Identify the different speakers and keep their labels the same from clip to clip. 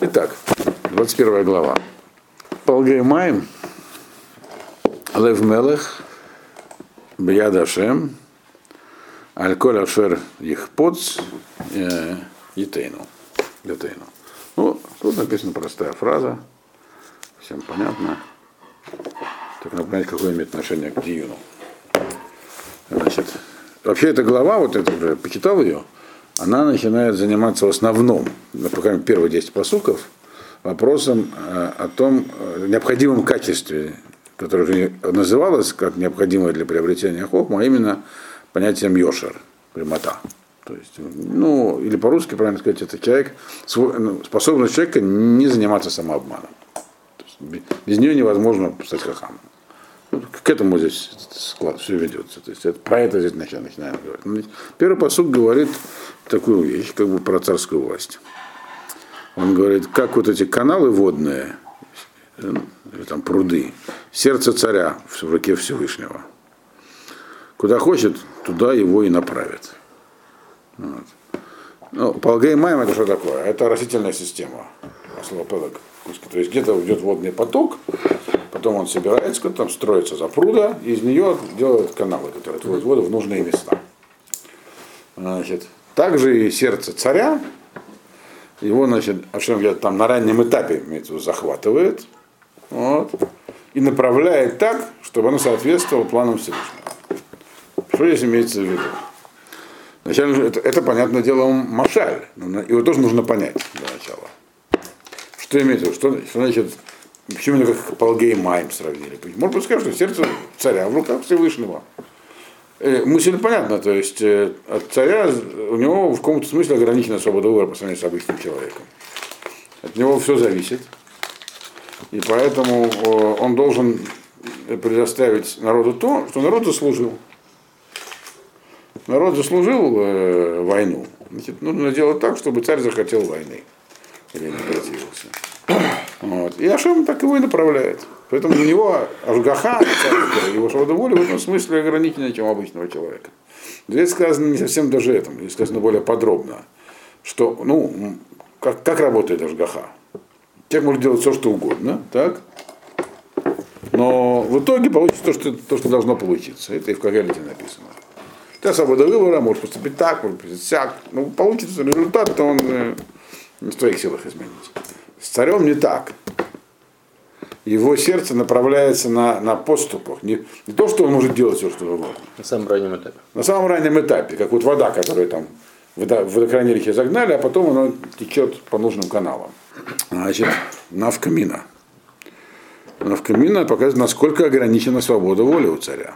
Speaker 1: Итак, 21 глава. Полгеймаем, Лев Мелех, Бияд Ашем, Аль-Коль Ашер Ихпоц, Етейну. Етейну. Ну, тут написана простая фраза, всем понятно. Только надо понять, какое имеет отношение к Диюну. Значит, вообще эта глава, вот уже почитал ее, она начинает заниматься в основном, мере, первые 10 посуков, вопросом э, о том э, необходимом качестве, которое уже называлось как необходимое для приобретения хохма, а именно понятием йошер, прямота. То есть, ну, или по-русски, правильно сказать, это человек, ну, способность человека не заниматься самообманом. Без нее невозможно стать хахамом. К этому здесь склад все ведется. То есть это, про это здесь начинаем, начинаем говорить. Ну, первый посуд говорит такую вещь, как бы про царскую власть. Он говорит, как вот эти каналы водные, или там пруды, сердце царя в руке Всевышнего. Куда хочет, туда его и направит. Вот. Ну, Полгеймайм это что такое? Это растительная система. Слово пелок. То есть где-то идет водный поток, потом он собирается, там строится запруда, и из нее делают каналы, которые отводят воду в нужные места. Значит, также и сердце царя, его, значит, Ашем там на раннем этапе захватывает, вот, и направляет так, чтобы оно соответствовало планам Всевышнего. Что здесь имеется в виду? Вначале это, это понятное дело, машаль. Его тоже нужно понять для начала. Что имеется в виду? Что, что значит, почему именно как Полгей Майм сравнили? Может быть, сказать, что сердце царя в руках Всевышнего. Э, мысль понятна, то есть э, от царя у него в каком-то смысле ограничена свобода выбора по сравнению с обычным человеком. От него все зависит. И поэтому он должен предоставить народу то, что народ заслужил. Народ заслужил э, войну. Значит, нужно делать так, чтобы царь захотел войны. Противился. Вот. И Ашем так его и направляет. Поэтому у него Ашгаха, его свобода воли в этом смысле ограничена, чем обычного человека. Здесь сказано не совсем даже этом, здесь сказано более подробно, что, ну, как, как работает Ашгаха. Человек может делать все, что угодно, так? Но в итоге получится то, что, то, что должно получиться. Это и в Кагалите написано. У тебя свобода выбора, может поступить так, может поступить сяк. Ну, получится результат, то он э, не в твоих силах изменить. С царем не так. Его сердце направляется на, на поступах. Не, не то, что он может делать все, что угодно.
Speaker 2: На самом раннем этапе.
Speaker 1: На самом раннем этапе, как вот вода, которую там в водохранилище загнали, а потом она течет по нужным каналам. Значит, навкамина. Навкамина показывает, насколько ограничена свобода воли у царя.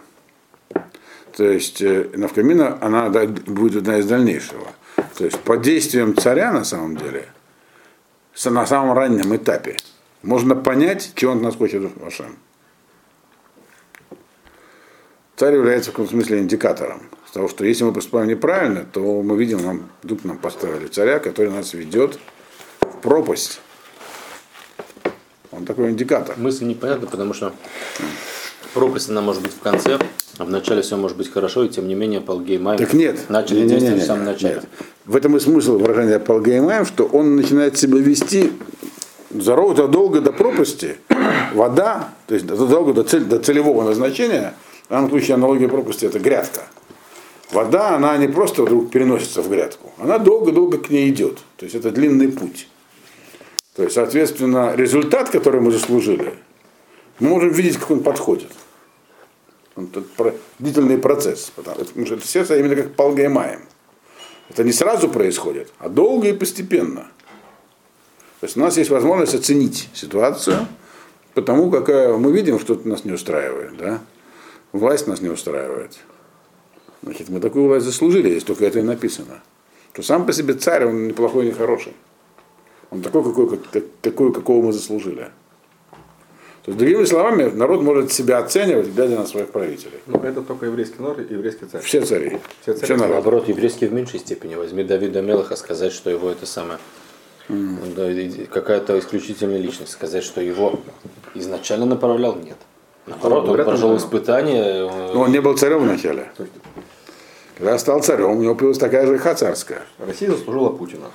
Speaker 1: То есть э, навкамина, она будет одна из дальнейшего. То есть под действием царя на самом деле – на самом раннем этапе можно понять, чего он нас хочет Вашем. Царь является в каком смысле индикатором. Потому что если мы поступаем неправильно, то мы видим, нам, тут нам поставили царя, который нас ведет в пропасть. Он такой индикатор.
Speaker 2: Мысль непонятна, потому что пропасть она может быть в конце, а вначале все может быть хорошо, и тем не менее Полгеймайм
Speaker 1: так нет,
Speaker 2: начали
Speaker 1: не, не,
Speaker 2: действовать
Speaker 1: не, не,
Speaker 2: в самом начале.
Speaker 1: Нет. В этом и смысл выражения Полгеймаем, что он начинает себя вести задолго до пропасти, вода, то есть задолго до, цель, до целевого назначения, в данном случае аналогия пропасти это грядка. Вода, она не просто вдруг переносится в грядку, она долго-долго к ней идет. То есть это длинный путь. То есть, соответственно, результат, который мы заслужили, мы можем видеть, как он подходит. Это длительный процесс, потому что это сердце именно как полгаймаем. Это не сразу происходит, а долго и постепенно. То есть у нас есть возможность оценить ситуацию, потому какая мы видим, что нас не устраивает. Да? Власть нас не устраивает. Значит, мы такую власть заслужили, если только это и написано. Что сам по себе царь, он неплохой, не хороший. Он такой, какой, как, такой какого мы заслужили. То есть, другими словами, народ может себя оценивать, глядя на своих правителей.
Speaker 3: Ну, это только еврейский народ и еврейский царь.
Speaker 1: Все цари.
Speaker 3: Все цари.
Speaker 1: Все народы.
Speaker 2: Наоборот, еврейский в меньшей степени. Возьми Давида Мелаха, сказать, что его это самое mm. какая-то исключительная личность, сказать, что его изначально направлял, нет. Наоборот, он прошел испытание.
Speaker 1: Но он не был царем вначале. Когда стал царем, у него появилась такая же царская.
Speaker 3: Россия заслужила Путина.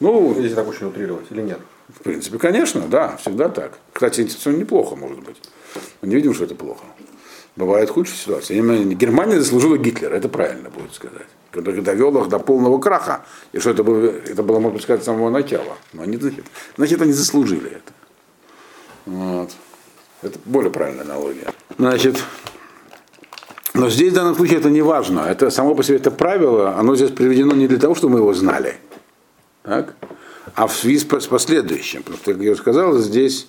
Speaker 1: Ну,
Speaker 3: Если так очень утрировать, или нет?
Speaker 1: В принципе, конечно, да, всегда так. Кстати, это неплохо, может быть. Мы не видим, что это плохо. Бывает худшие ситуации. Именно Германия заслужила Гитлера, это правильно будет сказать. Который довел их до полного краха. И что это было, это было, можно сказать, с самого начала. Но они, значит, значит, они заслужили это. Вот. Это более правильная аналогия. Значит, но здесь в данном случае это не важно. Это само по себе это правило, оно здесь приведено не для того, чтобы мы его знали, так? А в связи с последующим. Что, как я уже сказал, здесь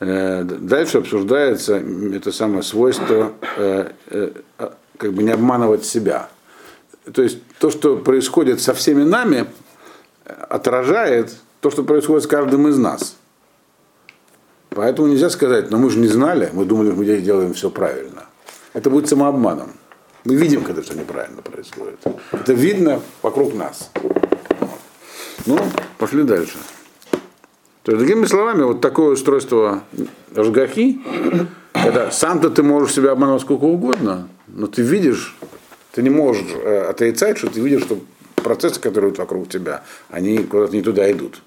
Speaker 1: э, дальше обсуждается это самое свойство э, э, как бы не обманывать себя. То есть то, что происходит со всеми нами, отражает то, что происходит с каждым из нас. Поэтому нельзя сказать, но мы же не знали, мы думали, мы делаем все правильно. Это будет самообманом. Мы видим, когда все неправильно происходит. Это видно вокруг нас. Ну, пошли дальше. То есть, другими словами, вот такое устройство жгахи, когда сам-то ты можешь себя обманывать сколько угодно, но ты видишь, ты не можешь э, отрицать, что ты видишь, что процессы, которые вокруг тебя, они куда-то не туда идут.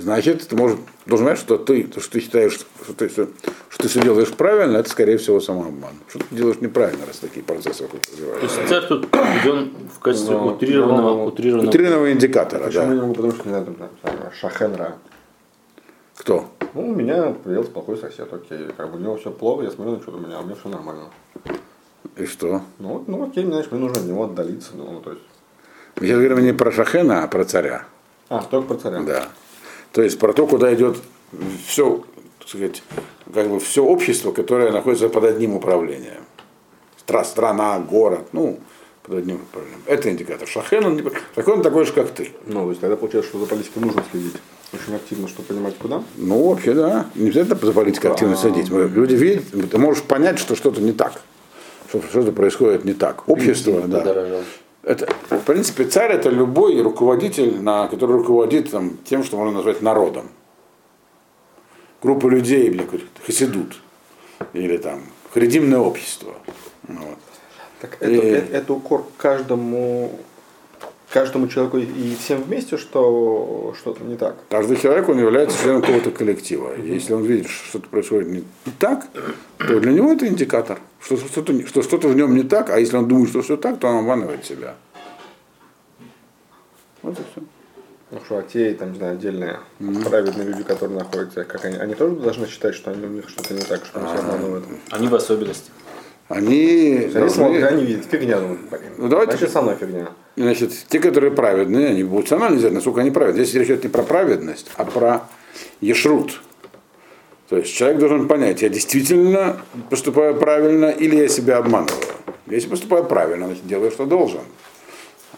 Speaker 1: Значит, ты можешь, должен знать, что ты, то, что ты считаешь, что ты, что, что ты все делаешь правильно, это, скорее всего, самообман. Что ты делаешь неправильно, раз такие процессы вокруг
Speaker 2: То
Speaker 1: развиваются.
Speaker 2: есть царь тут введен в качестве
Speaker 3: Но-
Speaker 2: утрированного,
Speaker 3: но-
Speaker 2: утрированного.
Speaker 1: Утрированного индикатора,
Speaker 3: Почему
Speaker 1: да.
Speaker 3: могу? Потому что, не знаю, там, Шахенра.
Speaker 1: Кто?
Speaker 3: Ну, у меня появился плохой сосед, окей. Как бы у него все плохо, я смотрю на что-то у меня, а у меня все нормально.
Speaker 1: И что?
Speaker 3: Ну, вот, ну окей, знаешь, мне нужно от него отдалиться. Ну, то есть.
Speaker 1: Мы сейчас говорим не про Шахена, а про царя.
Speaker 3: А, только про царя.
Speaker 1: Да. То есть про то, куда идет все, так сказать, как бы все общество, которое находится под одним управлением. Стра- страна, город, ну, под одним управлением. Это индикатор. Шахен, он, не- Шахен он такой же, как ты.
Speaker 3: Ну, то есть тогда получается, что за политикой нужно следить очень активно, чтобы понимать, куда.
Speaker 1: Ну, вообще, да. Не обязательно за политикой активно следить. Люди видят, ты можешь понять, что что-то не так. Что что-то происходит не так. Общество, да. Это, в принципе, царь это любой руководитель, на, который руководит там, тем, что можно назвать народом. Группа людей, какой-то хасидут, или там харидимное общество. Вот.
Speaker 3: Так это,
Speaker 1: И-
Speaker 3: это, это укор каждому, каждому человеку и всем вместе, что что-то не так.
Speaker 1: Каждый человек, он является членом какого-то коллектива. И Если он видит, что что-то происходит не так, то для него это индикатор, что что-то, что что-то в нем не так, а если он думает, что все так, то он обманывает себя. Вот и все.
Speaker 3: Ну что, а те, там, не знаю, отдельные праведные люди, которые находятся, как они, они тоже должны считать, что они, у них что-то не так, что они себя обманывают.
Speaker 2: Они в особенности.
Speaker 1: Они, должны,
Speaker 3: они видят, фигня, блин.
Speaker 1: Ну, давайте-
Speaker 3: Значит, мной фигня.
Speaker 1: значит, те, которые праведные, они будут равно анализировать, насколько они праведны. Здесь речь идет не про праведность, а про ешрут. То есть человек должен понять, я действительно поступаю правильно или я себя обманываю. Если поступаю правильно, значит делаю, что должен.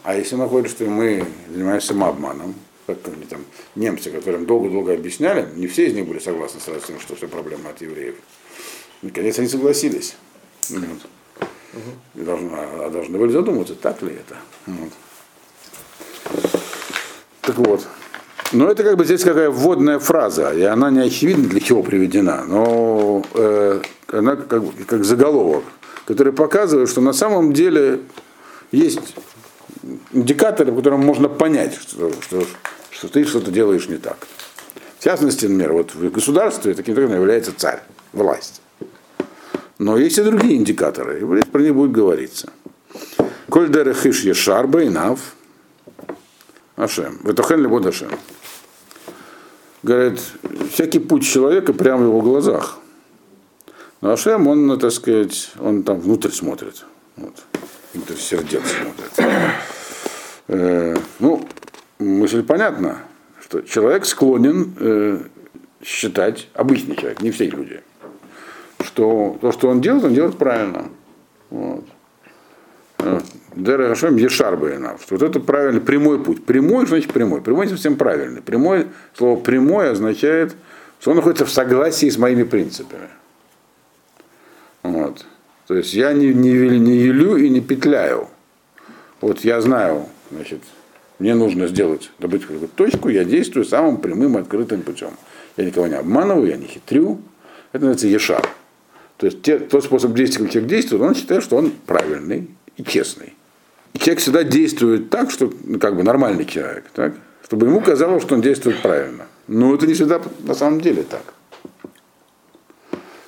Speaker 1: А если находит, что мы занимаемся самообманом, как они там немцы, которым долго-долго объясняли, не все из них были согласны сразу с тем, что все проблема от евреев. Наконец они согласились. Вот. И должны, а должны были задуматься, так ли это. Вот. Так вот. Но это как бы здесь какая вводная фраза, и она не очевидна для чего приведена, но э, она как, как заголовок, который показывает, что на самом деле есть индикаторы, по которым можно понять, что, что, что ты что-то делаешь не так. В частности, например, вот в государстве таким является царь, власть. Но есть и другие индикаторы, и про них будет говориться. Коль дерехиш ешар бейнав, Ашем. Ветохен либо Ашем. Говорит, всякий путь человека прямо в его глазах. Но Ашем, он, ну, так сказать, он там внутрь смотрит. Вот. Внутрь сердец смотрит. Э, ну, мысль понятна, что человек склонен э, считать, обычный человек, не все люди, что то, что он делает, он делает правильно. Вот. Дера Хашем Ешар Байнав. Вот это правильный, прямой путь. Прямой, значит прямой? Прямой совсем правильный. Прямой, слово прямой означает, что он находится в согласии с моими принципами. Вот. То есть я не, не, не юлю и не петляю. Вот я знаю, значит, мне нужно сделать, добыть какую-то точку, я действую самым прямым открытым путем. Я никого не обманываю, я не хитрю. Это называется ешар. То есть те, тот способ действия, как человек действует, он считает, что он правильный и честный. И человек всегда действует так, что ну, как бы нормальный человек. Так? чтобы ему казалось, что он действует правильно. Но это не всегда на самом деле так.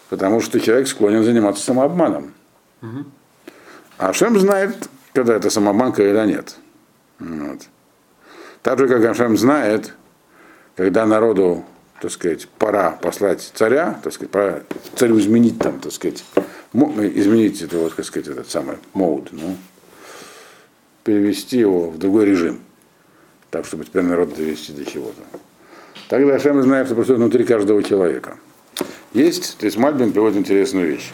Speaker 1: Потому что человек склонен заниматься самообманом. А Ашем знает, когда это самообман, когда нет. Вот. Так же, как Ашем знает, когда народу, так сказать, пора послать царя, так сказать, пора царю изменить там, так сказать, изменить это, вот, так сказать, этот самый моуд, ну, перевести его в другой режим, так, чтобы теперь народ довести до чего-то. Тогда Ашем знает, что происходит внутри каждого человека. Есть, то есть Мальбин приводит интересную вещь.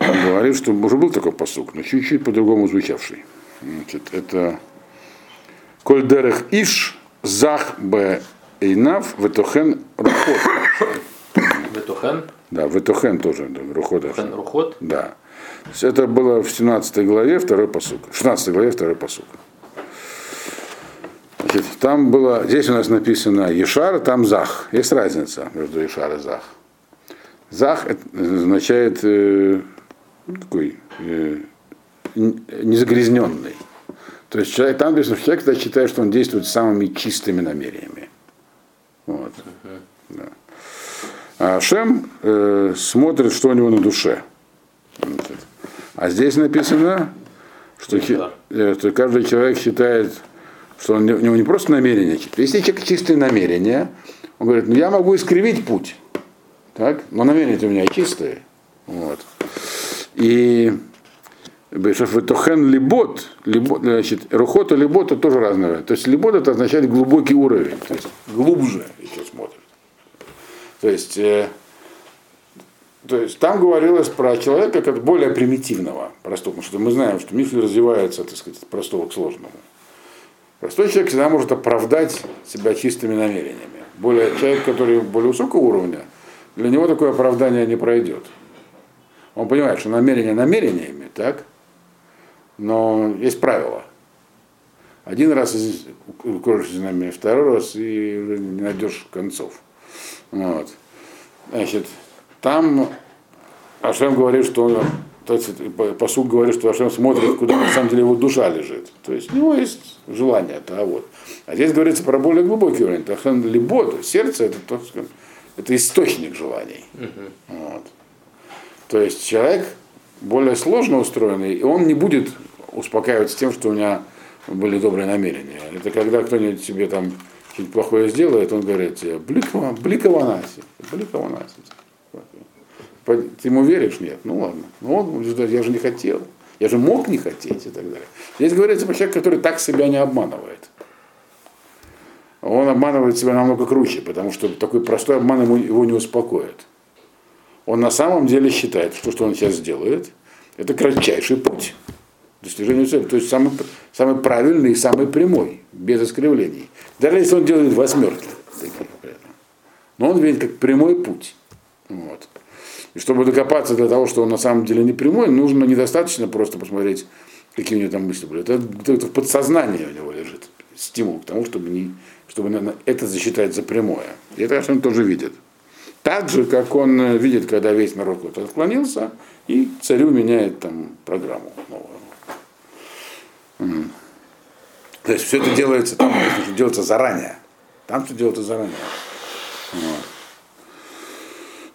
Speaker 1: Он говорит, что уже был такой посук, но чуть-чуть по-другому звучавший. Значит, это Коль дерех иш зах б эйнав ветохен рухот.
Speaker 2: Ветухен?
Speaker 1: Да, ветохен тоже, да, рухот.
Speaker 2: Ветухен рухот?
Speaker 1: Да. То есть это было в 17 главе, второй посук. В 16 главе, второй посук. Значит, там было, здесь у нас написано Ешар, там Зах. Есть разница между Ешар и Зах. Зах означает э, такой э, незагрязненный. То есть человек, там написано, что человек считает, что он действует самыми чистыми намерениями. Вот. Да. А Шем э, смотрит, что у него на душе. А здесь написано, что, э, что каждый человек считает, что он, у него не просто намерение. Если человек чистые намерения, он говорит, ну я могу искривить путь, так? но намерения у меня чистые. Вот. И Бешафетохен либот, либот, значит, рухота либота тоже разное. То есть либот это означает глубокий уровень, то есть глубже еще смотрит. То есть, э, то есть там говорилось про человека как более примитивного, простого, потому что мы знаем, что миф развивается, так сказать, от простого к сложному. Простой человек всегда может оправдать себя чистыми намерениями. Более, человек, который более высокого уровня, для него такое оправдание не пройдет. Он понимает, что намерение намерениями, так? Но есть правила. Один раз укроешься нами, второй раз и уже не найдешь концов. Вот. Значит, там Ашем говорит, что он, то есть, посуд говорит, что Ашем смотрит, куда на самом деле его душа лежит. То есть у него есть желание, это а вот. А здесь говорится про более глубокий уровень. Ашем либо сердце это, то, это источник желаний. Вот. То есть человек более сложно устроенный, и он не будет успокаиваться тем, что у меня были добрые намерения. Это когда кто-нибудь тебе там что-нибудь плохое сделает, он говорит тебе, бликова, бликованаси, бликованаси. Ты ему веришь? Нет. Ну ладно. Ну он, я же не хотел. Я же мог не хотеть и так далее. Здесь говорится про человека, который так себя не обманывает. Он обманывает себя намного круче, потому что такой простой обман ему, его не успокоит. Он на самом деле считает, что что он сейчас сделает, это кратчайший путь достижению цели. То есть самый, самый правильный и самый прямой, без искривлений. Даже если он делает восьмерки. Но он видит как прямой путь. Вот. И чтобы докопаться до того, что он на самом деле не прямой, нужно недостаточно просто посмотреть, какие у него там мысли были. Это, это в подсознании у него лежит стимул к тому, чтобы, не, чтобы это засчитать за прямое. И это он тоже видит. Так же, как он э, видит, когда весь народ куда-то отклонился, и царю меняет там программу новую. То есть все это делается там, это делается заранее. Там все делается заранее. Вот.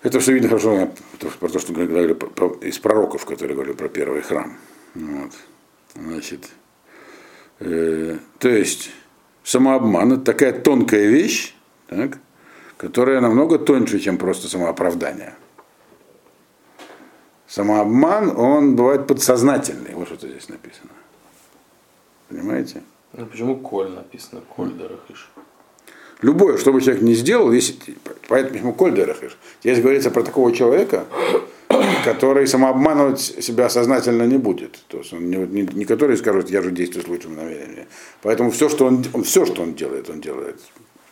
Speaker 1: Это все видно хорошо про то, что говорили про, из пророков, которые говорили про первый храм. Вот. Значит, э, то есть самообман это такая тонкая вещь, так, которая намного тоньше, чем просто самооправдание. Самообман, он бывает подсознательный. Вот что здесь написано. Понимаете?
Speaker 2: Ну почему Коль написано? Коль Дарахиш.
Speaker 1: Любое, что бы человек не сделал, если, поэтому почему Коль Дарахиш. Здесь говорится про такого человека, который самообманывать себя сознательно не будет. То есть он не, не, не который скажет, я же действую с лучшим намерением. Поэтому все, что он, он, все, что он делает, он делает,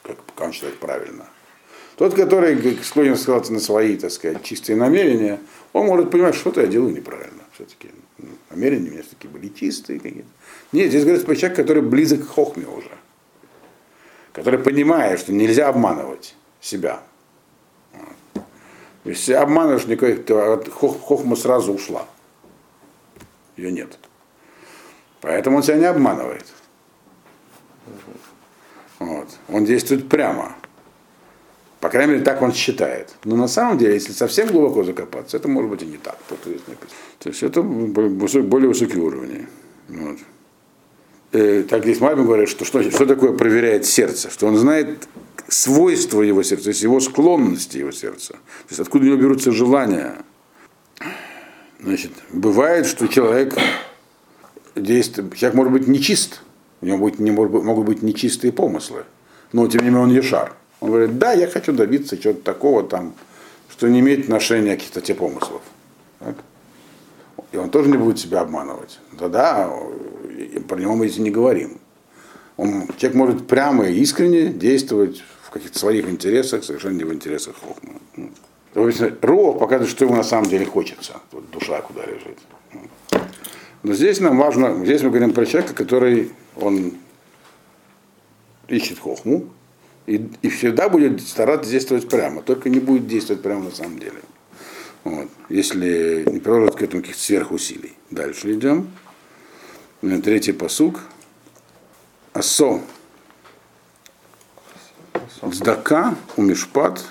Speaker 1: как он считает правильно. Тот, который склонен ссылаться на свои, так сказать, чистые намерения, он может понимать, что-то я делаю неправильно. Все-таки намерения у меня все-таки были чистые какие-то. Нет, здесь говорится про человека, который близок к хохме уже. Который понимает, что нельзя обманывать себя. Если обманываешь, никакой, то хохма сразу ушла. Ее нет. Поэтому он себя не обманывает. Вот. Он действует прямо. По крайней мере, так он считает. Но на самом деле, если совсем глубоко закопаться, это может быть и не так. То, есть, то есть это более высокий уровень. Вот. Э, так здесь Мальбин говорит, что, что что такое проверяет сердце, что он знает свойства его сердца, то есть его склонности его сердца, то есть откуда у него берутся желания. Значит, бывает, что человек действует, человек может быть нечист, у него будет, не, могут быть нечистые помыслы, но тем не менее он ешар. Он говорит, да, я хочу добиться чего-то такого там, что не имеет отношения к каких-то те помыслов. Так? И он тоже не будет себя обманывать. Да-да, про него мы здесь не говорим. Он, человек может прямо и искренне действовать в каких-то своих интересах, совершенно не в интересах Хохма. Ров показывает, что ему на самом деле хочется. Вот душа куда лежит. Но здесь нам важно, здесь мы говорим про человека, который он ищет хохму, и, и всегда будет стараться действовать прямо, только не будет действовать прямо на самом деле. Вот. Если не приложить к этому каких-то сверхусилий. Дальше идем. Третий посук. Асо. Здака у Мишпат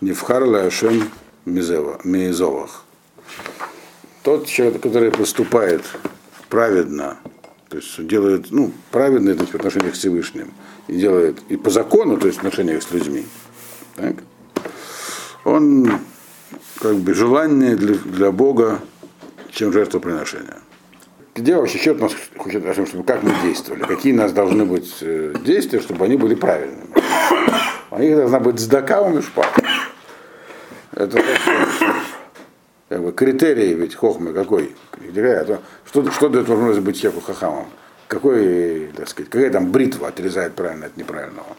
Speaker 1: Невхар Лашем Мизовах. Тот человек, который поступает праведно, то есть делает, ну, праведно это в отношениях к Всевышним, делает и по закону, то есть в отношениях с людьми, так, он как бы желание для, для Бога, чем жертвоприношение. Где вообще счет нас хочет, чтобы как мы действовали, какие у нас должны быть э, действия, чтобы они были правильными. У них должна быть сдака у. Это как бы, критерий ведь хохмы какой? Что, что дает возможность быть человеку хахамом? Какой, так сказать, какая там бритва отрезает правильно от неправильного?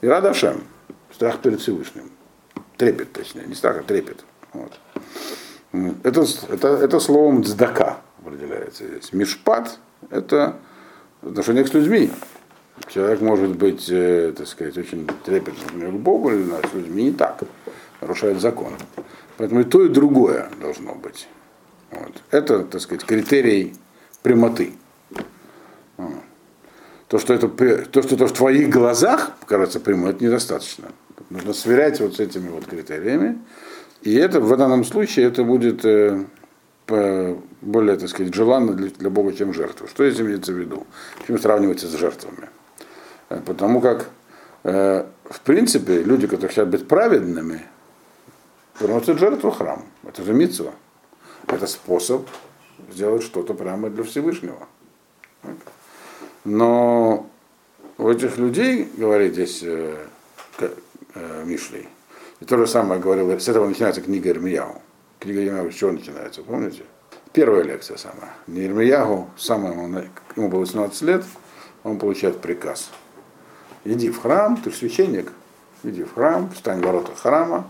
Speaker 1: И радашем, страх перед Всевышним. Трепет, точнее, не страх, а трепет. Вот. Это, это, это словом дздака определяется здесь. Мишпат – это отношение с людьми. Человек может быть, э, так сказать, очень трепетным к Богу, или с людьми не так, нарушает закон. Поэтому и то, и другое должно быть. Вот. Это, так сказать, критерий прямоты. То, что это, то, что это в твоих глазах кажется прямым, это недостаточно. Нужно сверять вот с этими вот критериями. И это в данном случае это будет э, более, так сказать, желанно для, для Бога, чем жертва. Что здесь имеется в виду? Почему сравнивается с жертвами? Э, потому как, э, в принципе, люди, которые хотят быть праведными, приносят жертву храм. Это же митцва. Это способ сделать что-то прямо для Всевышнего. Но у этих людей, говорит здесь э, э, Мишлей, и то же самое говорил, с этого начинается книга Ирмияу. Книга Ирмияу с чего начинается, помните? Первая лекция самая. Не Ирмиягу, самое, ему было 18 лет, он получает приказ. Иди в храм, ты священник, иди в храм, встань в ворота храма,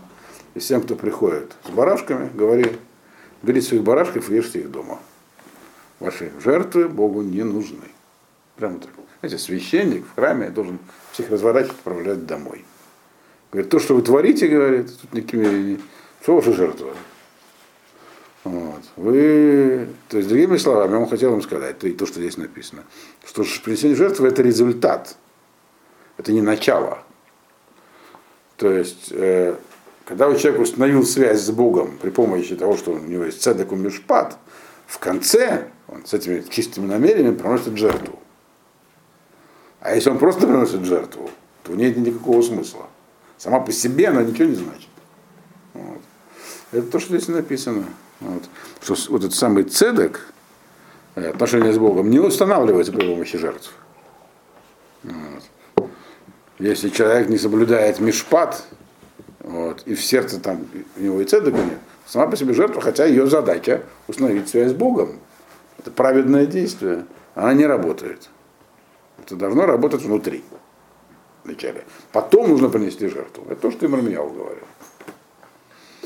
Speaker 1: и всем, кто приходит с барашками, говори, бери своих барашков и ешьте их дома. Ваши жертвы Богу не нужны. Прямо так. Знаете, священник в храме должен всех разворачивать, отправлять домой. Говорит, то, что вы творите, говорит, тут никакими, что ваша жертва? Вот. Вы, то есть, другими словами, он хотел вам сказать, то, и то, что здесь написано, что принесение жертвы это результат, это не начало. То есть, э, когда у человека установил связь с Богом при помощи того, что у него есть цедек мишпат, в конце он с этими чистыми намерениями приносит жертву. А если он просто приносит жертву, то в ней нет никакого смысла. Сама по себе она ничего не значит. Вот. Это то, что здесь написано. Вот. Что вот этот самый цедек, э, отношение с Богом, не устанавливается при помощи жертв. Вот. Если человек не соблюдает мишпат, вот, и в сердце там у него и цедека нет, сама по себе жертва, хотя ее задача установить связь с Богом. Это праведное действие, она не работает. Это должно работать внутри вначале. Потом нужно принести жертву. Это то, что Имармияу говорил.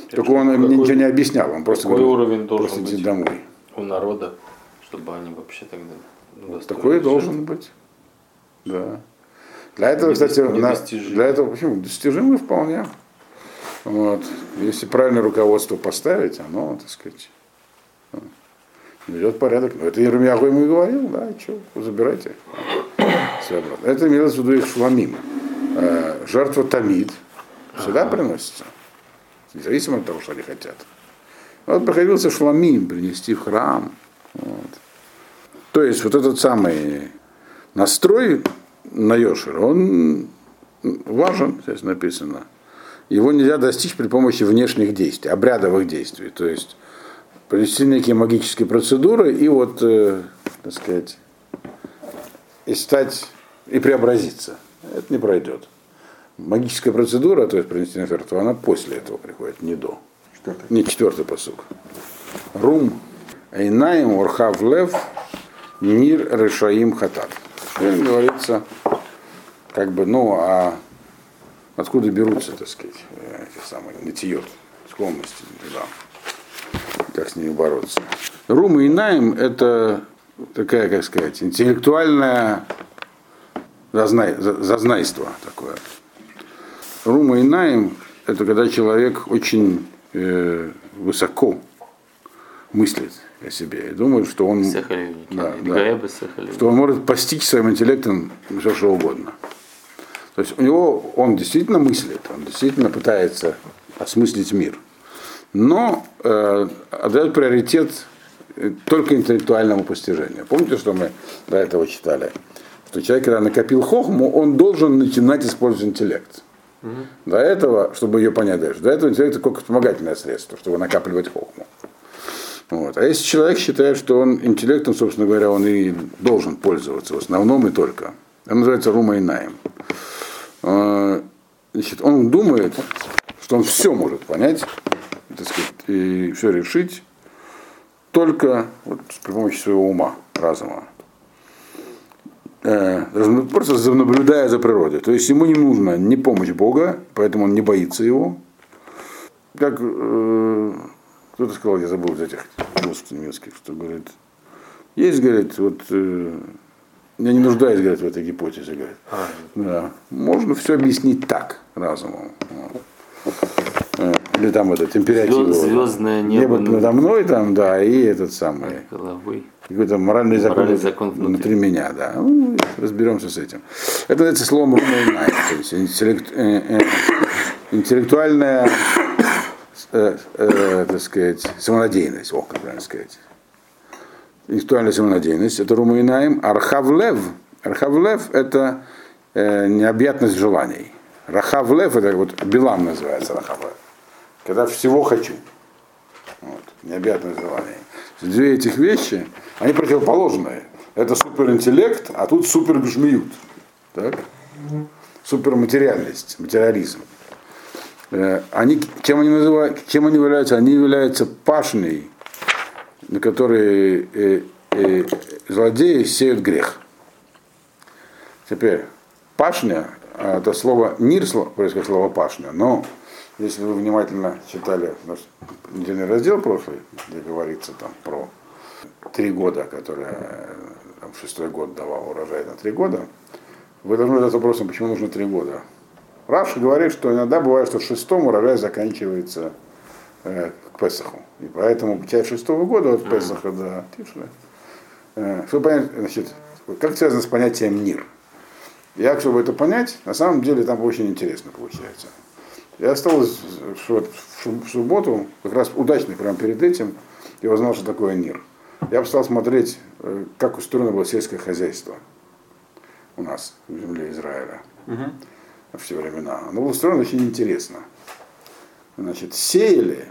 Speaker 1: Только он какой, ничего не объяснял, он просто
Speaker 2: говорил, уровень должен
Speaker 1: просто
Speaker 2: быть
Speaker 1: домой.
Speaker 2: у народа, чтобы они вообще тогда
Speaker 1: вот Такой должен быть. Да. Для этого, кстати, на, для этого почему? Достижимый вполне. Вот. Если правильное руководство поставить, оно, так сказать, ведет порядок. Но это Ермияху ему и говорил, да, что, забирайте. Просто. Это имелось в виду их шламим. Э, Жертва тамид всегда приносится. Независимо от того, что они хотят. Вот приходился шламим принести в храм. Вот. То есть вот этот самый настрой на Йошер, он важен, здесь написано. Его нельзя достичь при помощи внешних действий, обрядовых действий. То есть провести некие магические процедуры и вот, э, так сказать, и стать, и преобразиться. Это не пройдет. Магическая процедура, то есть принести на жертву, она после этого приходит, не до.
Speaker 3: Четвертый.
Speaker 1: Не четвертый посук. Рум Эйнаем Урхав Лев Нир Решаим Хатат. Здесь говорится, как бы, ну, а откуда берутся, так сказать, эти самые нытьет, склонности, да, как с ними бороться. Рум и Наим это такая, как сказать, интеллектуальное зазнай, за- зазнайство такое. Рума и Наим это когда человек очень э, высоко мыслит о себе и думает, что он. Да,
Speaker 2: Сахалин.
Speaker 1: что он может постичь своим интеллектом все что угодно. То есть у него он действительно мыслит, он действительно пытается осмыслить мир, но э, отдает приоритет только интеллектуальному постижению. Помните, что мы до этого читали? Что человек, когда накопил хохму, он должен начинать использовать интеллект. До этого, чтобы ее понять дальше, до этого интеллект только вспомогательное средство, чтобы накапливать хохму. Вот. А если человек считает, что он интеллектом, собственно говоря, он и должен пользоваться в основном и только. Это называется рума и найм. А, Значит, он думает, что он все может понять, так сказать, и все решить только вот при помощи своего ума, разума. Э, Просто наблюдая за природой. То есть ему не нужна ни помощь Бога, поэтому он не боится его. Как э, кто-то сказал, я забыл из этих философов немецких, что говорит, есть, говорит, вот э, я не нуждаюсь, говорит, в этой гипотезе, говорит. Да. Можно все объяснить так, разумом. Или там этот императив.
Speaker 2: Звезд- звездное небо
Speaker 1: Небо надо мной там, да, и этот самый.
Speaker 2: Головы.
Speaker 1: Какой-то моральный закон,
Speaker 2: Моральный закон
Speaker 1: внутри.
Speaker 2: внутри.
Speaker 1: меня, да. Ну, разберемся с этим. Это называется словом рума то есть интеллект- э, э, интеллектуальная, э, э, так сказать, самонадеянность, о, как правильно сказать. Интеллектуальная самонадеянность, это румаинаем. Архавлев, архавлев это э, необъятность желаний. Рахавлев, это вот Билам называется Рахавлев. Когда всего хочу. Вот, необъятное желание. Две этих вещи, они противоположные. Это суперинтеллект, а тут супергшмиют. Так? Суперматериальность, материализм. Э, Они, чем они называют, чем они являются? Они являются пашней, на которой э, э, злодеи сеют грех. Теперь, пашня, а, это слово сло- происходит слово пашня, но если вы внимательно читали наш недельный раздел прошлый, где говорится там про три года, которые э, там, шестой год давал урожай на три года, вы должны задать вопросом, почему нужно три года. Раша говорит, что иногда бывает, что в шестом урожай заканчивается э, к Песаху. И поэтому часть шестого года от Песаха до Тишля. Э, чтобы понять, значит, как связано с понятием мир. Я, чтобы это понять, на самом деле там очень интересно получается. Я осталось в в субботу, как раз удачно, прямо перед этим, я узнал, что такое НИР. Я стал смотреть, э, как устроено было сельское хозяйство у нас в земле Израиля в все времена. Оно было устроено очень интересно. Значит, сеяли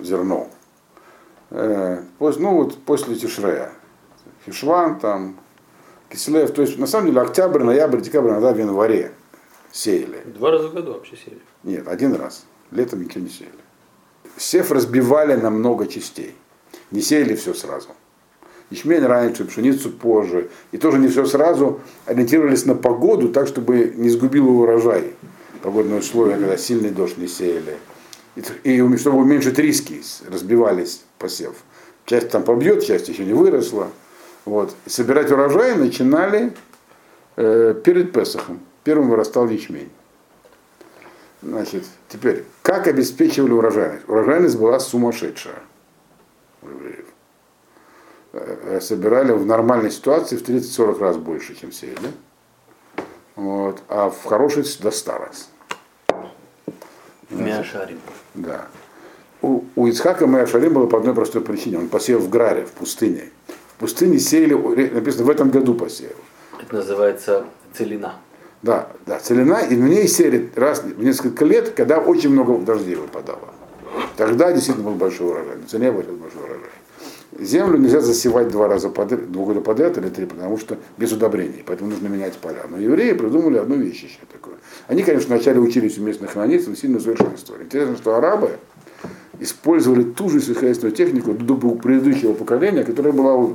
Speaker 1: зерно, э, ну вот после Тишрея, Хишван там, Кислев, то есть на самом деле октябрь, ноябрь, декабрь, иногда в январе сеяли.
Speaker 4: Два раза в году вообще сели.
Speaker 1: Нет, один раз. Летом ничего не сеяли. Сев разбивали на много частей. Не сеяли все сразу. Ячмень раньше, пшеницу позже. И тоже не все сразу ориентировались на погоду, так, чтобы не сгубило урожай. Погодные условия, когда сильный дождь не сеяли. И, и чтобы уменьшить риски, разбивались посев. Часть там побьет, часть еще не выросла. Вот. Собирать урожай начинали э, перед Песохом. Первым вырастал ячмень. Значит, теперь, как обеспечивали урожайность? Урожайность была сумасшедшая у евреев. Э, Собирали в нормальной ситуации в 30-40 раз больше, чем сеяли. вот, а в хороший до ста раз.
Speaker 2: Мяшарим.
Speaker 1: Да. У, у Ицхака Мэашарим было по одной простой причине. Он посеял в Граре, в пустыне. В пустыне сеяли, написано, в этом году посеял.
Speaker 2: Это называется целина.
Speaker 1: Да, да, целина, и в ней сеяли раз в несколько лет, когда очень много дождей выпадало. Тогда действительно был большой урожай. На целине был большой урожай. Землю нельзя засевать два раза подряд, два года подряд или три, потому что без удобрений, поэтому нужно менять поля. Но евреи придумали одну вещь еще такую. Они, конечно, вначале учились у местных хранителей, но сильно совершенствовали. Интересно, что арабы использовали ту же сельскохозяйственную технику до предыдущего поколения, которая была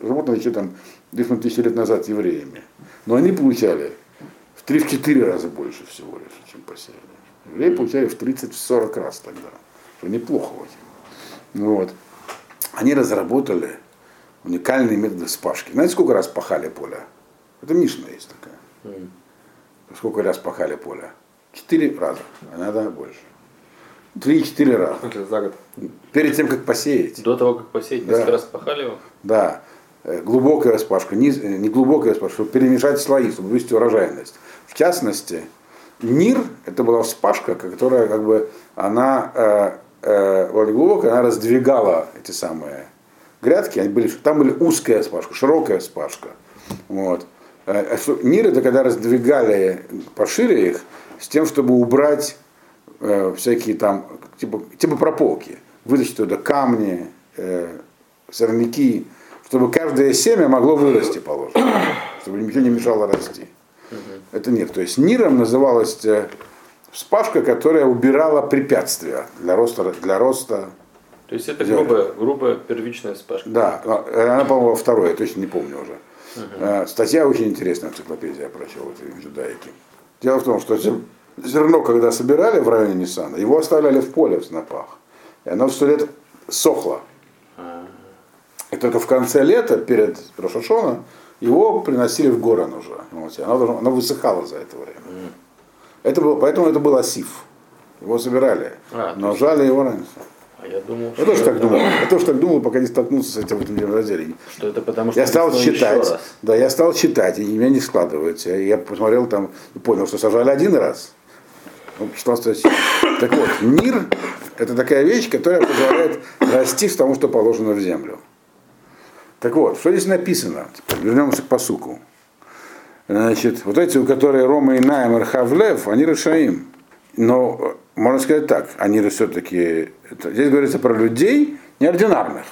Speaker 1: разработана еще там 10 тысяч лет назад евреями. Но они получали в 3-4 раза больше всего лишь, чем посеяли. Евреи получали в 30-40 раз тогда. Что неплохо очень. Ну, вот они разработали уникальные методы спашки. Знаете, сколько раз пахали поле? Это Мишна есть такая. Сколько раз пахали поле? Четыре раза, а надо больше. Три-четыре раза.
Speaker 3: За год.
Speaker 1: Перед тем, как посеять.
Speaker 2: До того, как посеять, несколько раз пахали его?
Speaker 1: Да. Э, глубокая распашка, не, э, не глубокая распашка, чтобы перемешать слои, чтобы вывести урожайность. В частности, Нир, это была вспашка, которая как бы, она э, э, глубокая, она раздвигала эти самые грядки, они были, там были узкая спашка, широкая спашка. Вот. Э, а Нир это когда раздвигали пошире их, с тем, чтобы убрать э, всякие там, типа, типа прополки, вытащить туда камни, э, сорняки, чтобы каждое семя могло вырасти, положено, чтобы ничего не мешало расти. Это нет. То есть ниром называлось э, вспашка, которая убирала препятствия для роста. Для роста
Speaker 2: То есть это грубая, грубая первичная вспашка.
Speaker 1: Да, она, по-моему, второе, точно не помню уже. Угу. Статья очень интересная, энциклопедия я прочел вот, в Юдаике. Дело в том, что зерно, когда собирали в районе Ниссана, его оставляли в поле в снопах. И оно сто лет сохло. А. И только в конце лета, перед Рошашона, его приносили в город уже. Оно, оно высыхало за это время. Это было, поэтому это был асиф. Его собирали. А, но есть... жали его раньше.
Speaker 2: А я думал,
Speaker 1: я тоже так думал. Я тоже так думал, пока не столкнулся с этим в этом разделе.
Speaker 2: Что это потому что
Speaker 1: я стал читать. Да, я стал читать, и меня не складывается. Я посмотрел там и понял, что сажали один раз. Ну, что так вот, мир это такая вещь, которая позволяет расти с тому, что положено в землю. Так вот, что здесь написано? Теперь вернемся к посуку. Значит, вот эти, у которых Рома и Найм Хавлев, они решаем. Но можно сказать так, они все-таки, здесь говорится про людей неординарных,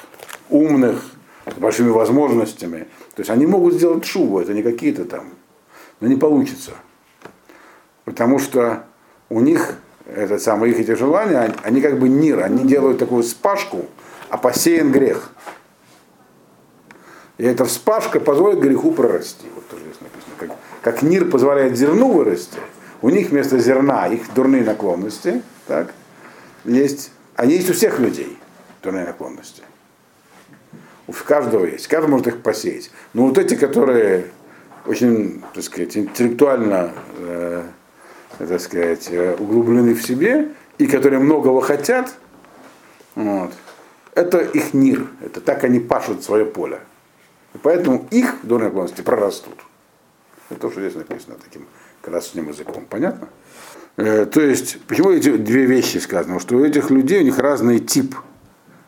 Speaker 1: умных, с большими возможностями. То есть они могут сделать шубу, это не какие-то там, но не получится. Потому что у них, это самое, их эти желания, они, как бы мир, они делают такую спашку, а посеян грех. И эта вспашка позволит греху прорасти. Вот тоже здесь написано. Как, как Нир позволяет зерну вырасти, у них вместо зерна их дурные наклонности, так, есть, они есть у всех людей, дурные наклонности. У каждого есть, каждый может их посеять. Но вот эти, которые очень, так сказать, интеллектуально, э, так сказать, э, углублены в себе, и которые многого хотят, вот, это их мир, это так они пашут свое поле. И поэтому их дурные наклонности прорастут. Это то, что здесь написано таким красным языком. Понятно? Э, то есть, почему эти две вещи сказаны? Что у этих людей, у них разный тип.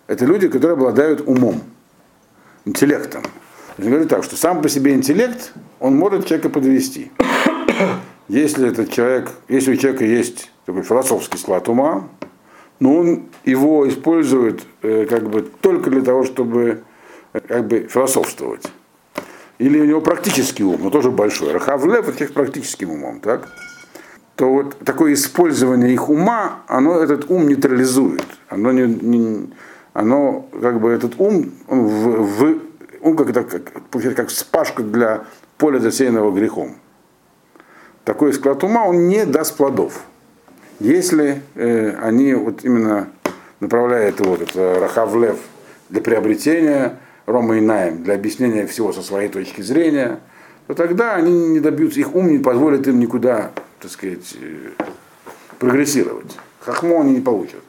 Speaker 1: Это люди, которые обладают умом, интеллектом. Я говорю так, что сам по себе интеллект, он может человека подвести. Если этот человек, если у человека есть такой философский склад ума, но он его использует э, как бы только для того, чтобы как бы философствовать. Или у него практический ум, но тоже большой. Рахавлев это практическим умом, так? то вот такое использование их ума, оно этот ум нейтрализует. Оно, не, не, оно как бы этот ум, в, в, он как, как, как вспашка для поля, засеянного грехом. Такой склад ума, он не даст плодов. Если э, они вот именно направляют вот это Рахавлев, для приобретения Рома и Наем для объяснения всего со своей точки зрения, то тогда они не добьются, их ум не позволит им никуда, так сказать, э, прогрессировать. Хохмо они не получат.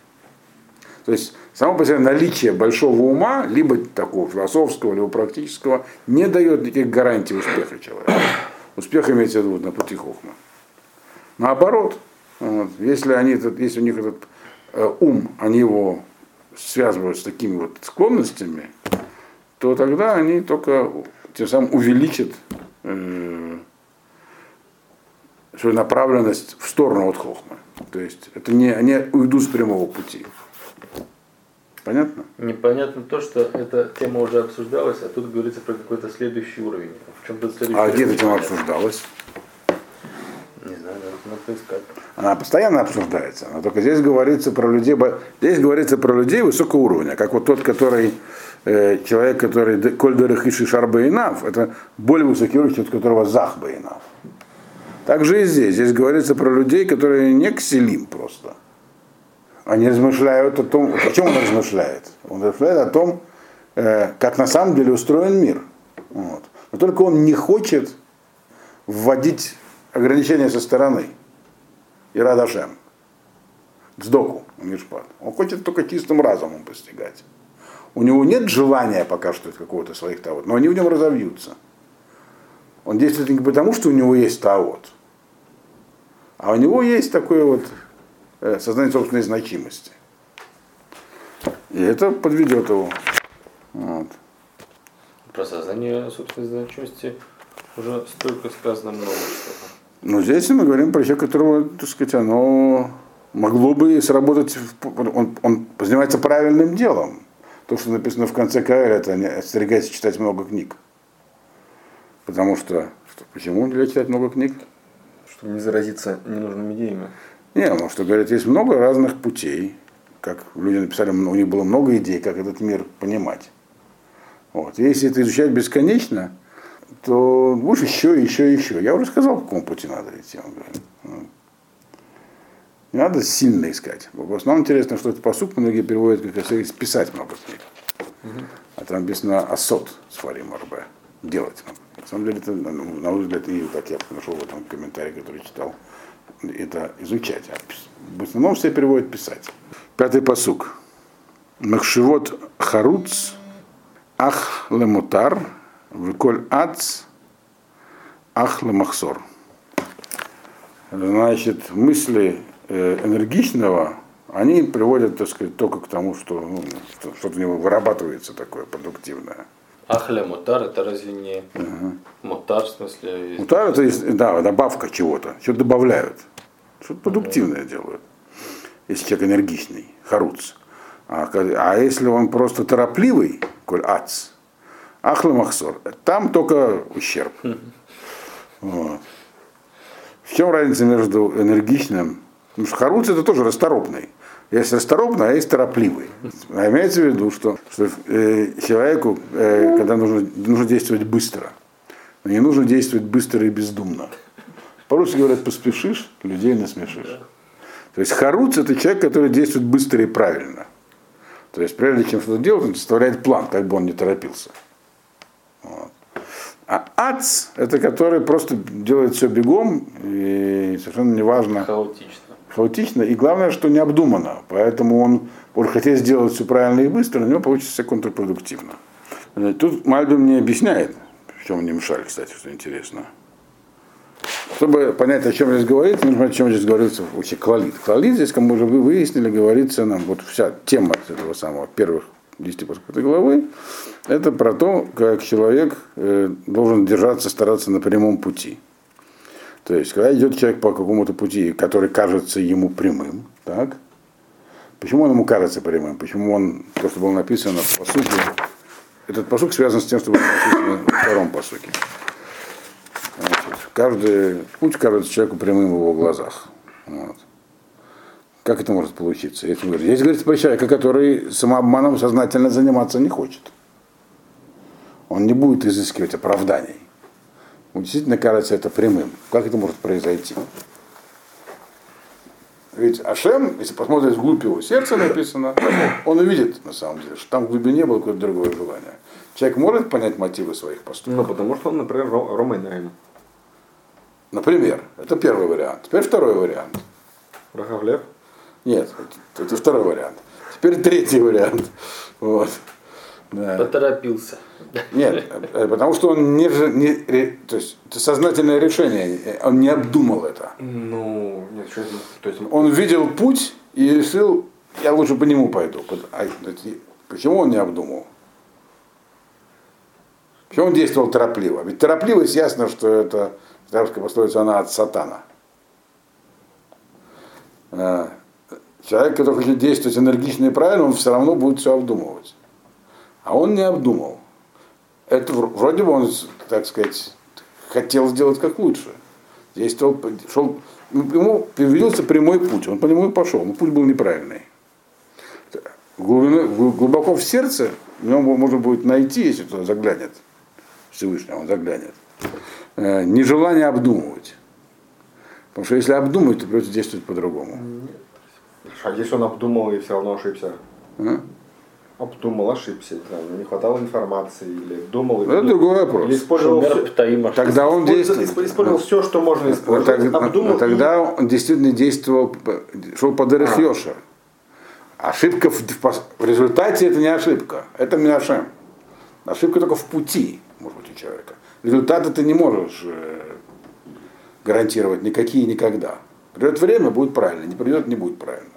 Speaker 1: То есть само по себе наличие большого ума, либо такого философского, либо практического, не дает никаких гарантий успеха человека. Успех имеется в виду на пути хохма. Наоборот, вот, если, они, этот, если у них этот э, ум, они его связывают с такими вот склонностями, то тогда они только тем самым увеличат э, свою направленность в сторону от хохмы. То есть это не, они уйдут с прямого пути. Понятно?
Speaker 2: Непонятно то, что эта тема уже обсуждалась, а тут говорится про какой-то следующий уровень. В чем следующий
Speaker 1: а где
Speaker 2: уровень?
Speaker 1: эта тема обсуждалась?
Speaker 2: Не знаю, надо, поискать.
Speaker 1: Она постоянно обсуждается. Но только здесь говорится про людей, здесь говорится про людей высокого уровня, как вот тот, который э, человек, который д- коль дерехиши шарбаинав, это более высокий уровень, от которого захбаинав. Также и здесь. Здесь говорится про людей, которые не кселим просто. Они размышляют о том, о чем он размышляет. Он размышляет о том, э, как на самом деле устроен мир. Вот. Но только он не хочет вводить ограничения со стороны. И радашем. Сдоку, мишпат. Он хочет только чистым разумом постигать. У него нет желания пока что какого-то своих тавод, но они в нем разовьются. Он действует не потому, что у него есть тавод, а у него есть такое вот э, сознание собственной значимости. И это подведет его. Вот.
Speaker 2: Про создание собственной значимости уже столько сказано много что
Speaker 1: Но здесь мы говорим про человека, которого, так сказать, оно могло бы сработать, он, он занимается правильным делом. То, что написано в конце Каэля, это не остерегайся читать много книг. Потому что, что почему нельзя читать много книг?
Speaker 3: Чтобы не заразиться ненужными идеями.
Speaker 1: Не, потому что, говорят, есть много разных путей, как люди написали, у них было много идей, как этот мир понимать. Вот. Если это изучать бесконечно, то будешь еще, еще, еще. Я уже сказал, по какому пути надо идти. он говорит. Не надо сильно искать. В основном интересно, что это посуд многие переводят как если списать много книг. А там написано асот с фарим арбе. Делать. На самом деле, это, ну, на мой взгляд, и как я нашел в этом комментарии, который читал, это изучать. А в основном все переводят писать. Пятый посук. Махшивот харуц ах лемутар выколь ац ах лемахсор. Значит, мысли энергичного, они приводят, так сказать, только к тому, что ну, что- что-то у него вырабатывается такое продуктивное.
Speaker 2: Ахля мутар это разве не мутар в смысле?
Speaker 1: Мутар это да, добавка чего-то, что-то добавляют, что-то продуктивное делают, если человек энергичный, харуц. А, а если он просто торопливый, коль ац, ахла махсор, там только ущерб. Вот. В чем разница между энергичным? Потому что харуц это тоже расторопный. Есть расторопный, а есть торопливый. А имеется в виду, что, что э, человеку, э, когда нужно, нужно действовать быстро, но не нужно действовать быстро и бездумно. По-русски говорят, поспешишь, людей насмешишь. То есть харуц это человек, который действует быстро и правильно. То есть прежде чем что-то делать, он составляет план, как бы он не торопился. Вот. А ац это который просто делает все бегом и совершенно неважно
Speaker 2: Хаотично.
Speaker 1: Хаотично, и главное, что необдуманно. Поэтому он, он хотел сделать все правильно и быстро, но у него получится контрпродуктивно. Значит, Тут Мальбим не объясняет, в чем они мешали, кстати, что интересно. Чтобы понять, о чем здесь говорится, нужно о чем здесь говорится в ухе клалит. Клалит здесь, как мы уже вы- выяснили, говорится нам, вот вся тема этого самого первых 10 постов этой главы, это про то, как человек э, должен держаться, стараться на прямом пути. То есть, когда идет человек по какому-то пути, который кажется ему прямым, так? Почему он ему кажется прямым? Почему он, то, что было написано по сути, этот посук связан с тем, что было написано во втором посуке. Значит, каждый путь кажется человеку прямым в его глазах. Вот. Как это может получиться? Здесь говорится, здесь говорится про человека, который самообманом сознательно заниматься не хочет. Он не будет изыскивать оправданий. Ему действительно кажется это прямым. Как это может произойти? Ведь Ашем, если посмотреть вглубь его сердца написано, он увидит, на самом деле, что там в глубине было какое-то другое желание. Человек может понять мотивы своих поступков?
Speaker 3: Ну, потому что он, например, Ро- Ромейнаем.
Speaker 1: Например, это первый вариант. Теперь второй вариант.
Speaker 3: Рахавлев.
Speaker 1: Нет, это, это второй вариант. Теперь третий вариант. Вот. Да.
Speaker 2: Поторопился.
Speaker 1: Нет, э, потому что он не, не то есть это сознательное решение, э, он не обдумал это.
Speaker 3: Ну, нет, что это, то есть,
Speaker 1: Он видел путь и решил, я лучше по нему пойду. А, Почему он не обдумал? Почему он действовал торопливо? Ведь торопливость, ясно, что это, арабская пословица, она от сатана. Э, Человек, который хочет действовать энергично и правильно, он все равно будет все обдумывать. А он не обдумал. Это вр- вроде бы он, так сказать, хотел сделать как лучше. Действовал, шел, ему привиделся прямой путь, он по нему и пошел, но путь был неправильный. Глубины- гл- глубоко в сердце в нем можно будет найти, если кто заглянет, Всевышний, он заглянет, э, нежелание обдумывать. Потому что если обдумать, то придется действовать по-другому.
Speaker 3: А если он обдумал и все равно ошибся?
Speaker 1: А?
Speaker 3: Обдумал, ошибся, не знаю, не хватало информации, или думал,
Speaker 1: Это другой вопрос.
Speaker 3: или использовал, все.
Speaker 1: Тогда он
Speaker 3: использовал,
Speaker 1: действует.
Speaker 3: использовал все, что можно
Speaker 1: Вот
Speaker 3: использовать,
Speaker 1: так-
Speaker 3: обдумал
Speaker 1: но тогда он действительно действовал, шел по Дерех Йоша. Ошибка в, в результате это не ошибка, это Минашем. Ошибка только в пути, может быть, у человека. Результаты ты не можешь э, гарантировать никакие никогда. Придет время, будет правильно, не придет, не будет правильно.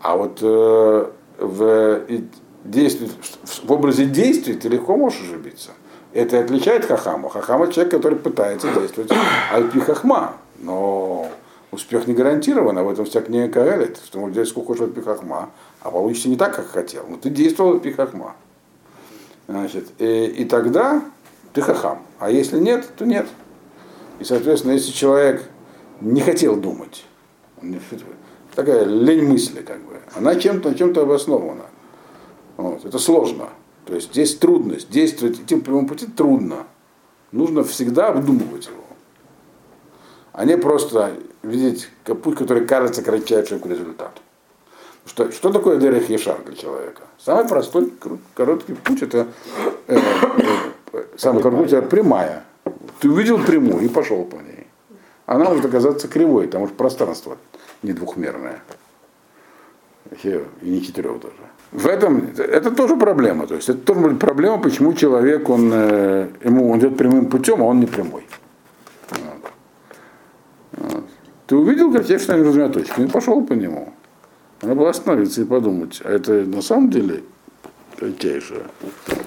Speaker 1: А вот э, в, и действии- в- в образе действий ты легко можешь ошибиться. Это и отличает Хахама. Хахама человек, который пытается действовать альпи Хахма. Но успех не гарантирован, об этом всяк не каэлит, что можно делать сколько хочешь альпи Хахма, а получится не так, как хотел. Но ты действовал альпи Хахма. Значит, и, и тогда ты Хахам. А если нет, то нет. И, соответственно, если человек не хотел думать, он не- такая лень мысли, как бы, она чем-то, на чем-то обоснована. Вот. Это сложно. То есть здесь трудность. Действовать идти по прямому пути трудно. Нужно всегда обдумывать его. А не просто видеть путь, который кажется кратчайшим к результату. Что, что такое Дерех Ешар для человека? Самый простой, короткий путь это э, э, самый короткий путь это прямая. Ты увидел прямую и пошел по ней. Она может оказаться кривой, потому что пространство не двухмерное. Вообще, И не четырех даже. В этом это тоже проблема. То есть это тоже проблема, почему человек, он, э, ему, он идет прямым путем, а он не прямой. Ты увидел кратчайшее размер точки и пошел по нему. Надо было остановиться и подумать, а это на самом деле кратчайшее?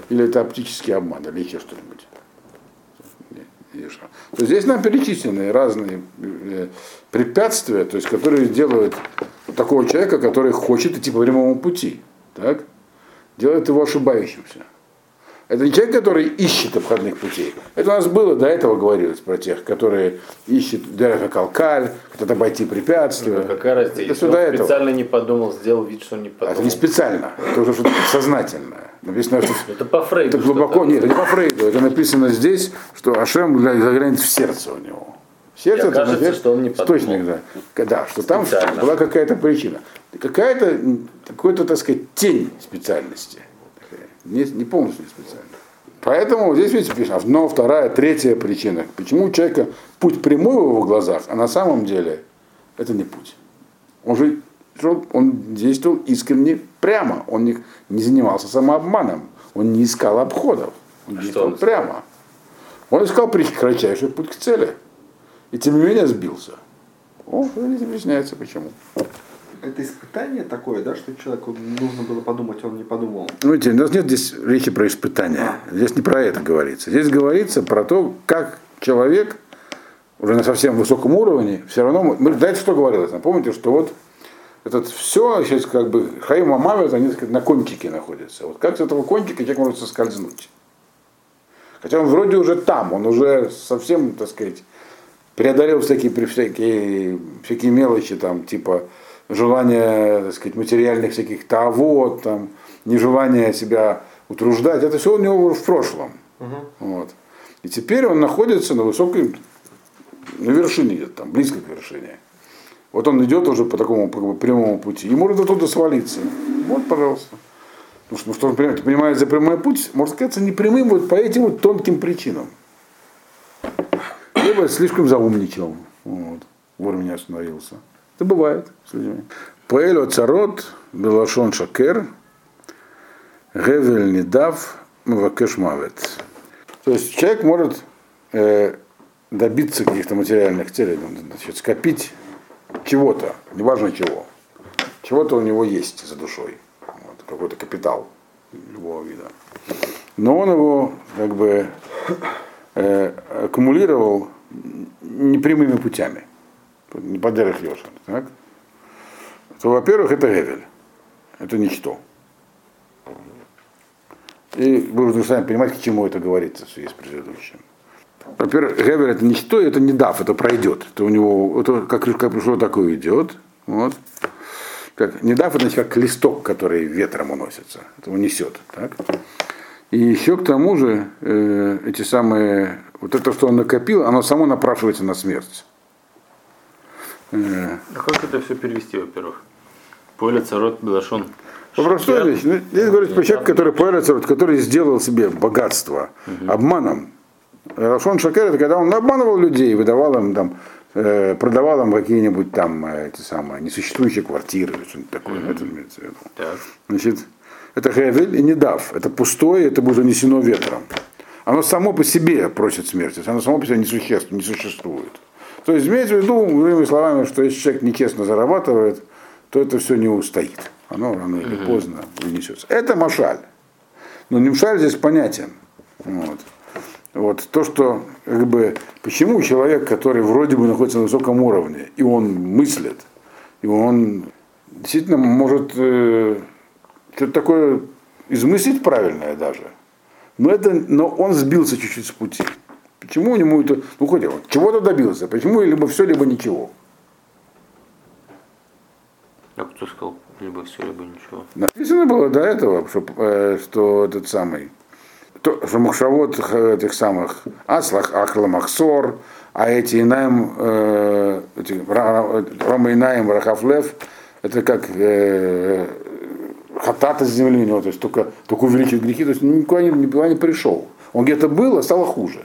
Speaker 1: Или это оптический обман, или еще что-нибудь? Что. То здесь нам перечислены разные э, препятствия, то есть, которые делают такого человека, который хочет идти по прямому пути, так? делает его ошибающимся. Это не человек, который ищет обходных путей. Это у нас было, до этого говорилось про тех, которые ищут Дереха Калкаль, хотят обойти препятствия.
Speaker 2: Ну, Какая разница, если он
Speaker 1: этого.
Speaker 2: специально не подумал, сделал вид, что не подумал.
Speaker 1: Это не специально, это уже что-то сознательное. Написано, что
Speaker 2: Это по Фрейду.
Speaker 1: это глубоко, нет, это не по Фрейду, это написано здесь, что Ашем гля- заглянет в сердце у него. Сердце это
Speaker 2: окажется,
Speaker 1: значит,
Speaker 2: что он не подумал.
Speaker 1: источник, да. Да, что там
Speaker 2: Специально.
Speaker 1: была какая-то причина. Какая-то, какой-то, так сказать, тень специальности. Не, не полностью специально. Поэтому здесь, видите, пишет, но вторая, третья причина. Почему у человека путь прямой в его глазах, а на самом деле это не путь. Он же он действовал искренне прямо. Он не, не занимался самообманом. Он не искал обходов. Он
Speaker 2: А
Speaker 1: действовал
Speaker 2: он искал?
Speaker 1: прямо. Он искал кратчайший путь к цели. И тем не менее сбился. О, объясняется почему.
Speaker 3: Это испытание такое, да, что человеку нужно было подумать, он не подумал.
Speaker 1: Ну, у нас нет здесь речи про испытания. Здесь не про это говорится. Здесь говорится про то, как человек уже на совсем высоком уровне, все равно, мы, мы- этого что говорилось? Напомните, что вот этот все, сейчас как бы Хаим Амавит, они сказать, на кончике находятся. Вот как с этого кончика человек может соскользнуть? Хотя он вроде уже там, он уже совсем, так сказать, преодолел всякие, всякие, всякие мелочи, там, типа желание, так сказать, материальных всяких тавод, там, нежелание себя утруждать. Это все у него в прошлом. Вот. И теперь он находится на высокой, на вершине где-то там, близко к вершине. Вот он идет уже по такому как бы, прямому пути. И может оттуда свалиться. Вот, пожалуйста. Потому что, ну, что он понимает, понимает за прямой путь, может сказаться не прямым вот по этим вот тонким причинам. Либо слишком заумничал. Вот. Вовремя не остановился. Это бывает с людьми. Поэль царот, Белашон Шакер, Гевель не дав мавакешмавет. То есть человек может э, добиться каких-то материальных целей, ну, значит, скопить чего-то, неважно чего. Чего-то у него есть за душой. Вот, какой-то капитал любого вида. Но он его как бы э, аккумулировал непрямыми путями. Не Йошин. Так? То, во-первых, это Гевель. Это ничто. И вы уже сами понимаете, к чему это говорится в связи с предыдущим. Во-первых, Гевель это ничто, это не дав, это пройдет. Это у него, это как, как пришло, такое идет. Вот. Как, не дав, это значит как листок, который ветром уносится. Это унесет. Так? И еще к тому же э, эти самые, вот это, что он накопил, оно само напрашивается на смерть.
Speaker 2: А как это все перевести, во-первых? Поле царот Белашон.
Speaker 1: Простая вещь. Ну, здесь говорится про человека, который поле царот, который сделал себе богатство угу. обманом. Рашон Шакер это когда он обманывал людей, выдавал им там, э, продавал им какие-нибудь там э, эти самые несуществующие квартиры или что-нибудь такое. Mm-hmm. Это имеется в виду. Так. Значит, это хевель и не дав. Это пустое, это будет занесено ветром. Оно само по себе просит смерти, оно само по себе не, существ, не существует. То есть имеется в виду, другими словами, что если человек нечестно зарабатывает, то это все не устоит. Оно рано или поздно принесется. Это машаль. Но не машаль здесь понятен. Вот. Вот то, что как бы, почему человек, который вроде бы находится на высоком уровне, и он мыслит, и он действительно может э, что-то такое измыслить правильное даже, но, это, но он сбился чуть-чуть с пути. Почему у него это, ну хоть он чего-то добился, почему либо все, либо ничего.
Speaker 2: А кто сказал, либо все, либо ничего?
Speaker 1: Написано было до этого, что, э, что этот самый, то, что махшавод этих самых Аслах, Ахламахсор, а эти Инаем, э, эти, Рома Инаем, Рахафлев, это как э, хатата с земли у него, то есть только, только увеличить грехи, то есть никуда не, никуда не пришел. Он где-то был, а стало хуже.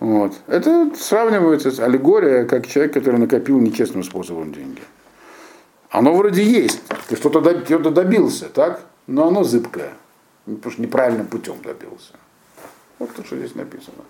Speaker 1: Вот. Это сравнивается с аллегорией, как человек, который накопил нечестным способом деньги. Оно вроде есть, ты что-то добился, так? Но оно зыбкое. Потому что неправильным путем добился. Вот то, что здесь написано.